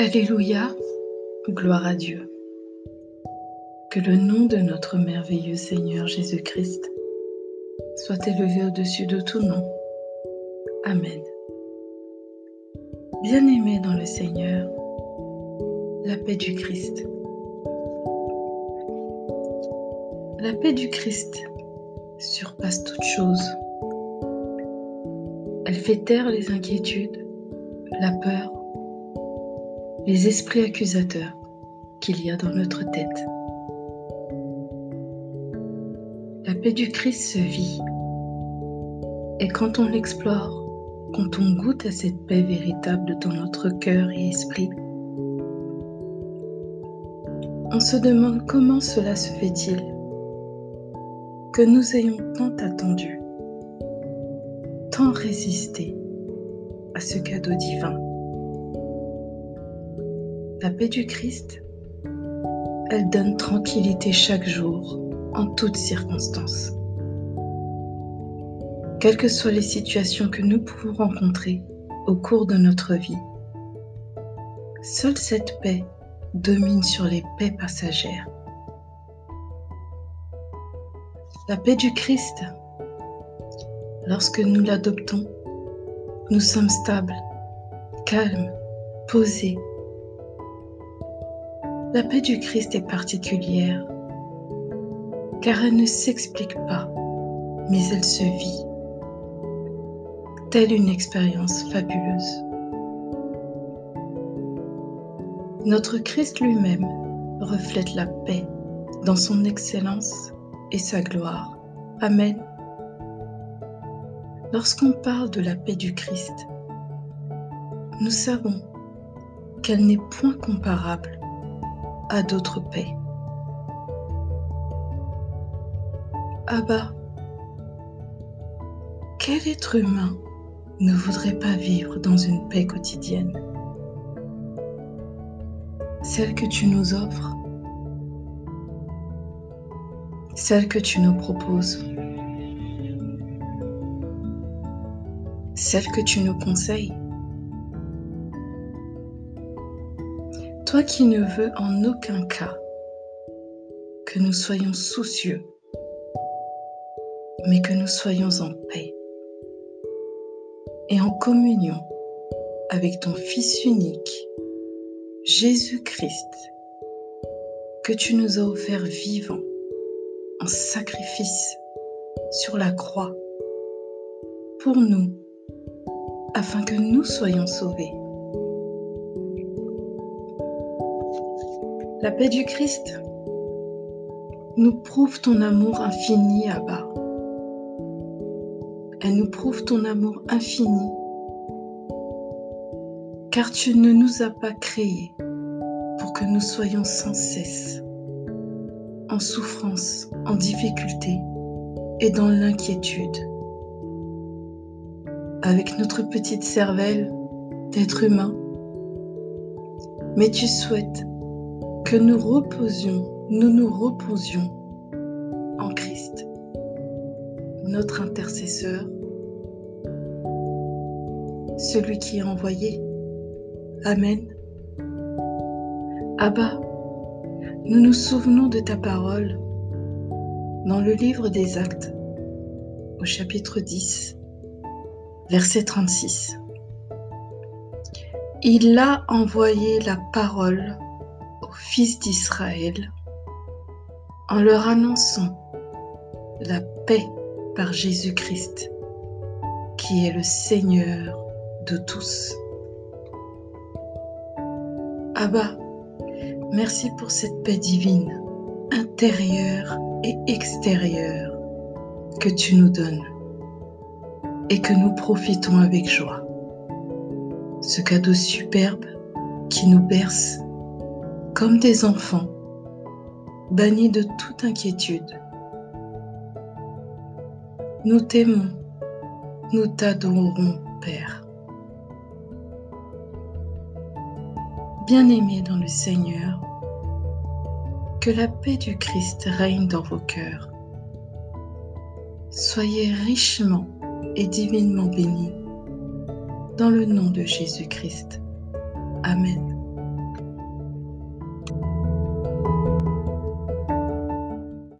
Alléluia, gloire à Dieu. Que le nom de notre merveilleux Seigneur Jésus-Christ soit élevé au-dessus de tout nom. Amen. Bien-aimés dans le Seigneur, la paix du Christ. La paix du Christ surpasse toute chose. Elle fait taire les inquiétudes, la peur, les esprits accusateurs qu'il y a dans notre tête. La paix du Christ se vit. Et quand on l'explore, quand on goûte à cette paix véritable dans notre cœur et esprit, on se demande comment cela se fait-il que nous ayons tant attendu, tant résisté à ce cadeau divin. La paix du Christ, elle donne tranquillité chaque jour, en toutes circonstances. Quelles que soient les situations que nous pouvons rencontrer au cours de notre vie, seule cette paix domine sur les paix passagères. La paix du Christ, lorsque nous l'adoptons, nous sommes stables, calmes, posés, la paix du Christ est particulière, car elle ne s'explique pas, mais elle se vit, telle une expérience fabuleuse. Notre Christ lui-même reflète la paix dans son excellence et sa gloire. Amen. Lorsqu'on parle de la paix du Christ, nous savons qu'elle n'est point comparable à d'autres paix. Abba, quel être humain ne voudrait pas vivre dans une paix quotidienne? Celle que tu nous offres, celle que tu nous proposes, celle que tu nous conseilles. Toi qui ne veux en aucun cas que nous soyons soucieux, mais que nous soyons en paix et en communion avec ton Fils unique, Jésus-Christ, que tu nous as offert vivant en sacrifice sur la croix pour nous, afin que nous soyons sauvés. La paix du Christ nous prouve ton amour infini, Abba. Elle nous prouve ton amour infini, car tu ne nous as pas créés pour que nous soyons sans cesse en souffrance, en difficulté et dans l'inquiétude. Avec notre petite cervelle d'être humain, mais tu souhaites que nous reposions, nous nous reposions en Christ, notre intercesseur, celui qui est envoyé. Amen. Abba, nous nous souvenons de ta parole dans le livre des actes au chapitre 10, verset 36. Il a envoyé la parole d'Israël en leur annonçant la paix par Jésus-Christ, qui est le Seigneur de tous. Abba, merci pour cette paix divine, intérieure et extérieure, que tu nous donnes et que nous profitons avec joie. Ce cadeau superbe qui nous berce comme des enfants, bannis de toute inquiétude. Nous t'aimons, nous t'adorons, Père. Bien-aimés dans le Seigneur, que la paix du Christ règne dans vos cœurs. Soyez richement et divinement bénis dans le nom de Jésus-Christ. Amen.